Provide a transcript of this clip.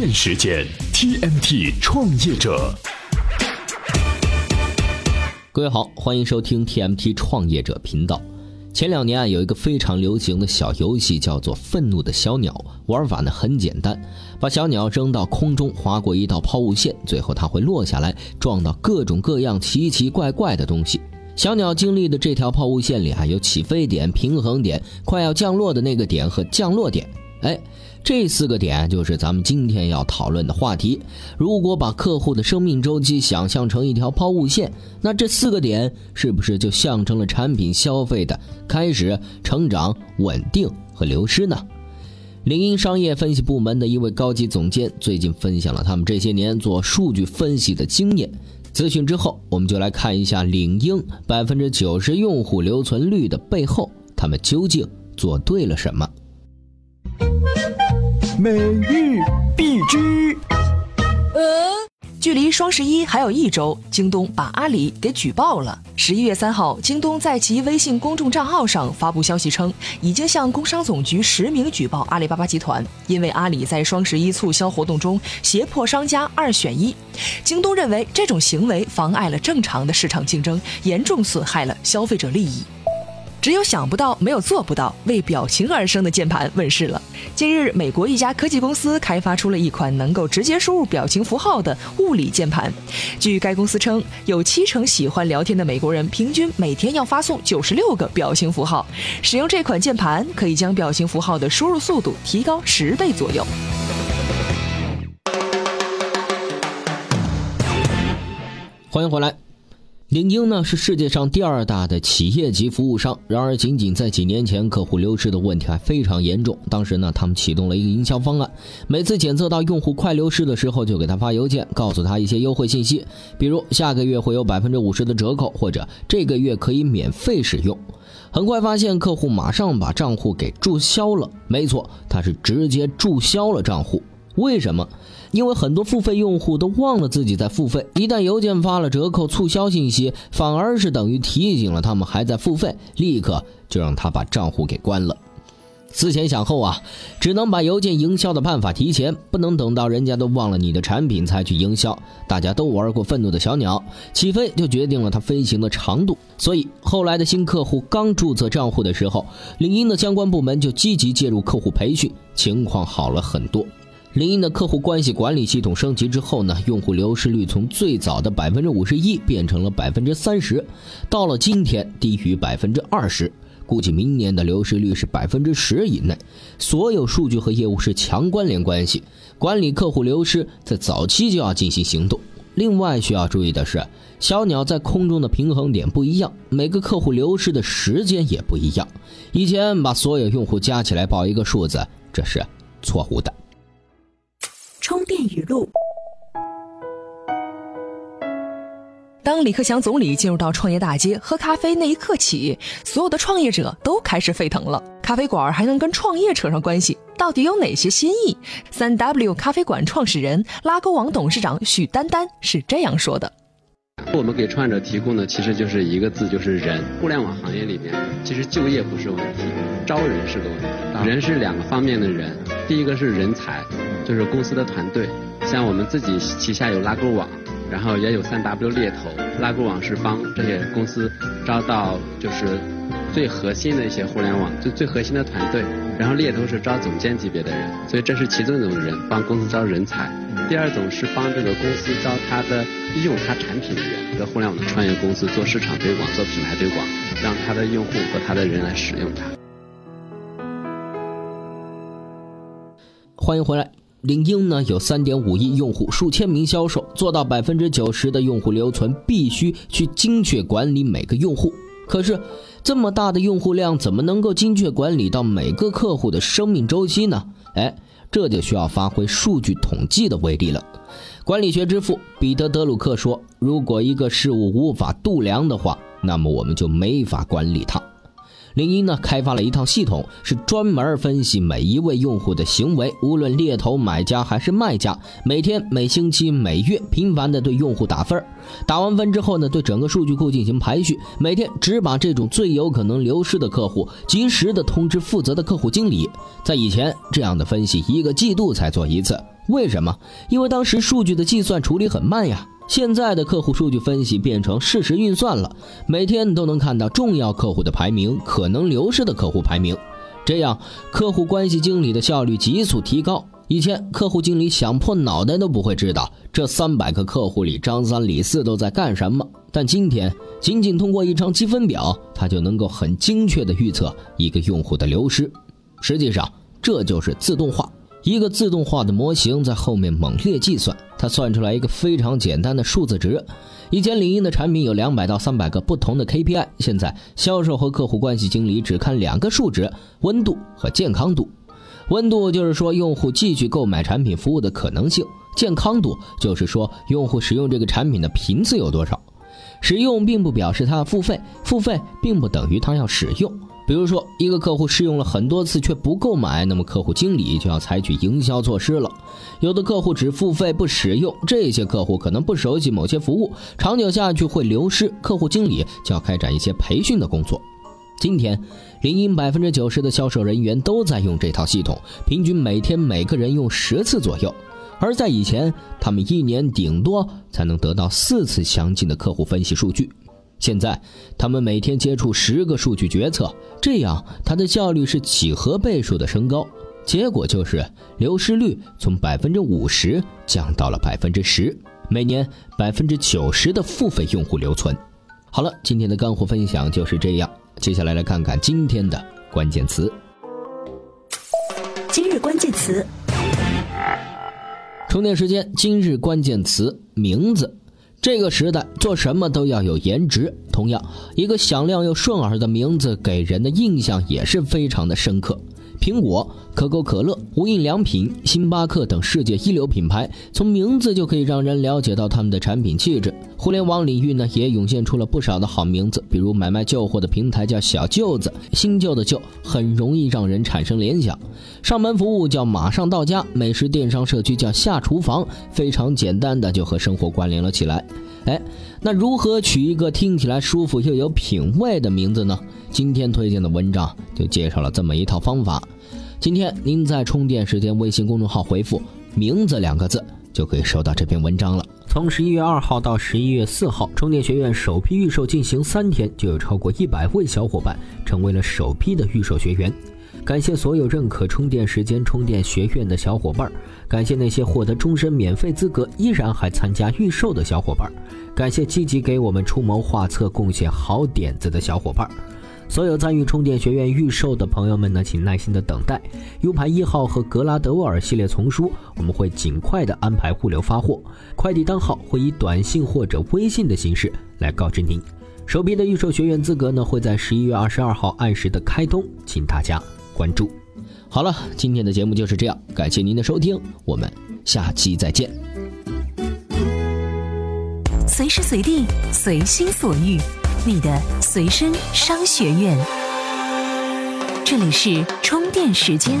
电时间 TMT 创业者。各位好，欢迎收听 TMT 创业者频道。前两年啊，有一个非常流行的小游戏，叫做《愤怒的小鸟》。玩法呢很简单，把小鸟扔到空中，划过一道抛物线，最后它会落下来，撞到各种各样奇奇怪怪的东西。小鸟经历的这条抛物线里啊，有起飞点、平衡点、快要降落的那个点和降落点。哎，这四个点就是咱们今天要讨论的话题。如果把客户的生命周期想象成一条抛物线，那这四个点是不是就象征了产品消费的开始、成长、稳定和流失呢？领英商业分析部门的一位高级总监最近分享了他们这些年做数据分析的经验。咨询之后，我们就来看一下领英百分之九十用户留存率的背后，他们究竟做对了什么？每日必知。距离双十一还有一周，京东把阿里给举报了。十一月三号，京东在其微信公众账号上发布消息称，已经向工商总局实名举报阿里巴巴集团，因为阿里在双十一促销活动中胁迫商家二选一。京东认为这种行为妨碍了正常的市场竞争，严重损害了消费者利益。只有想不到，没有做不到。为表情而生的键盘问世了。近日，美国一家科技公司开发出了一款能够直接输入表情符号的物理键盘。据该公司称，有七成喜欢聊天的美国人平均每天要发送九十六个表情符号。使用这款键盘，可以将表情符号的输入速度提高十倍左右。欢迎回来。领英呢是世界上第二大的企业级服务商，然而仅仅在几年前，客户流失的问题还非常严重。当时呢，他们启动了一个营销方案，每次检测到用户快流失的时候，就给他发邮件，告诉他一些优惠信息，比如下个月会有百分之五十的折扣，或者这个月可以免费使用。很快发现客户马上把账户给注销了，没错，他是直接注销了账户。为什么？因为很多付费用户都忘了自己在付费，一旦邮件发了折扣促销信息，反而是等于提醒了他们还在付费，立刻就让他把账户给关了。思前想后啊，只能把邮件营销的办法提前，不能等到人家都忘了你的产品才去营销。大家都玩过愤怒的小鸟，起飞就决定了它飞行的长度，所以后来的新客户刚注册账户的时候，领英的相关部门就积极介入客户培训，情况好了很多。林英的客户关系管理系统升级之后呢，用户流失率从最早的百分之五十一变成了百分之三十，到了今天低于百分之二十，估计明年的流失率是百分之十以内。所有数据和业务是强关联关系，管理客户流失在早期就要进行行动。另外需要注意的是，小鸟在空中的平衡点不一样，每个客户流失的时间也不一样。以前把所有用户加起来报一个数字，这是错误的。当李克强总理进入到创业大街喝咖啡那一刻起，所有的创业者都开始沸腾了。咖啡馆还能跟创业扯上关系，到底有哪些新意？三 W 咖啡馆创始人、拉勾网董事长许丹丹是这样说的。我们给创业者提供的其实就是一个字，就是人。互联网行业里面，其实就业不是问题，招人是个问题。人是两个方面的人，第一个是人才，就是公司的团队。像我们自己旗下有拉勾网，然后也有三 W 猎头。拉勾网是帮这些公司招到就是最核心的一些互联网最最核心的团队，然后猎头是招总监级别的人，所以这是其中一种人，帮公司招人才。第二种是帮这个公司招他的用他产品的人，在互联网的创业公司做市场推广、做品牌推广，让他的用户和他的人来使用它。欢迎回来，领英呢有三点五亿用户，数千名销售，做到百分之九十的用户留存，必须去精确管理每个用户。可是这么大的用户量，怎么能够精确管理到每个客户的生命周期呢？哎。这就需要发挥数据统计的威力了。管理学之父彼得·德鲁克说：“如果一个事物无法度量的话，那么我们就没法管理它。”领英呢开发了一套系统，是专门分析每一位用户的行为，无论猎头、买家还是卖家，每天、每星期、每月频繁的对用户打分。打完分之后呢，对整个数据库进行排序，每天只把这种最有可能流失的客户及时的通知负责的客户经理。在以前，这样的分析一个季度才做一次，为什么？因为当时数据的计算处理很慢呀。现在的客户数据分析变成事实运算了，每天都能看到重要客户的排名，可能流失的客户排名，这样客户关系经理的效率急速提高。以前客户经理想破脑袋都不会知道这三百个客户里张三李四都在干什么，但今天仅仅通过一张积分表，他就能够很精确地预测一个用户的流失。实际上，这就是自动化。一个自动化的模型在后面猛烈计算，它算出来一个非常简单的数字值。以前领英的产品有两百到三百个不同的 KPI，现在销售和客户关系经理只看两个数值：温度和健康度。温度就是说用户继续购买产品服务的可能性，健康度就是说用户使用这个产品的频次有多少。使用并不表示他要付费，付费并不等于他要使用。比如说，一个客户试用了很多次却不购买，那么客户经理就要采取营销措施了。有的客户只付费不使用，这些客户可能不熟悉某些服务，长久下去会流失，客户经理就要开展一些培训的工作。今天，林英百分之九十的销售人员都在用这套系统，平均每天每个人用十次左右。而在以前，他们一年顶多才能得到四次详尽的客户分析数据。现在，他们每天接触十个数据决策，这样它的效率是几何倍数的升高。结果就是流失率从百分之五十降到了百分之十，每年百分之九十的付费用户留存。好了，今天的干货分享就是这样。接下来来看看今天的关键词。今日关键词：充电时间。今日关键词：名字。这个时代做什么都要有颜值，同样，一个响亮又顺耳的名字给人的印象也是非常的深刻。苹果、可口可乐、无印良品、星巴克等世界一流品牌，从名字就可以让人了解到他们的产品气质。互联网领域呢，也涌现出了不少的好名字，比如买卖旧货的平台叫小舅子，新旧的旧很容易让人产生联想；上门服务叫马上到家，美食电商社区叫下厨房，非常简单的就和生活关联了起来。哎，那如何取一个听起来舒服又有品味的名字呢？今天推荐的文章就介绍了这么一套方法。今天您在充电时间微信公众号回复“名字”两个字，就可以收到这篇文章了。从十一月二号到十一月四号，充电学院首批预售进行三天，就有超过一百位小伙伴成为了首批的预售学员。感谢所有认可充电时间充电学院的小伙伴，感谢那些获得终身免费资格依然还参加预售的小伙伴，感谢积极给我们出谋划策、贡献好点子的小伙伴。所有参与充电学院预售的朋友们呢，请耐心的等待 U 盘一号和格拉德沃尔系列丛书，我们会尽快的安排物流发货，快递单号会以短信或者微信的形式来告知您。首批的预售学员资格呢，会在十一月二十二号按时的开通，请大家。关注，好了，今天的节目就是这样，感谢您的收听，我们下期再见。随时随地，随心所欲，你的随身商学院，这里是充电时间。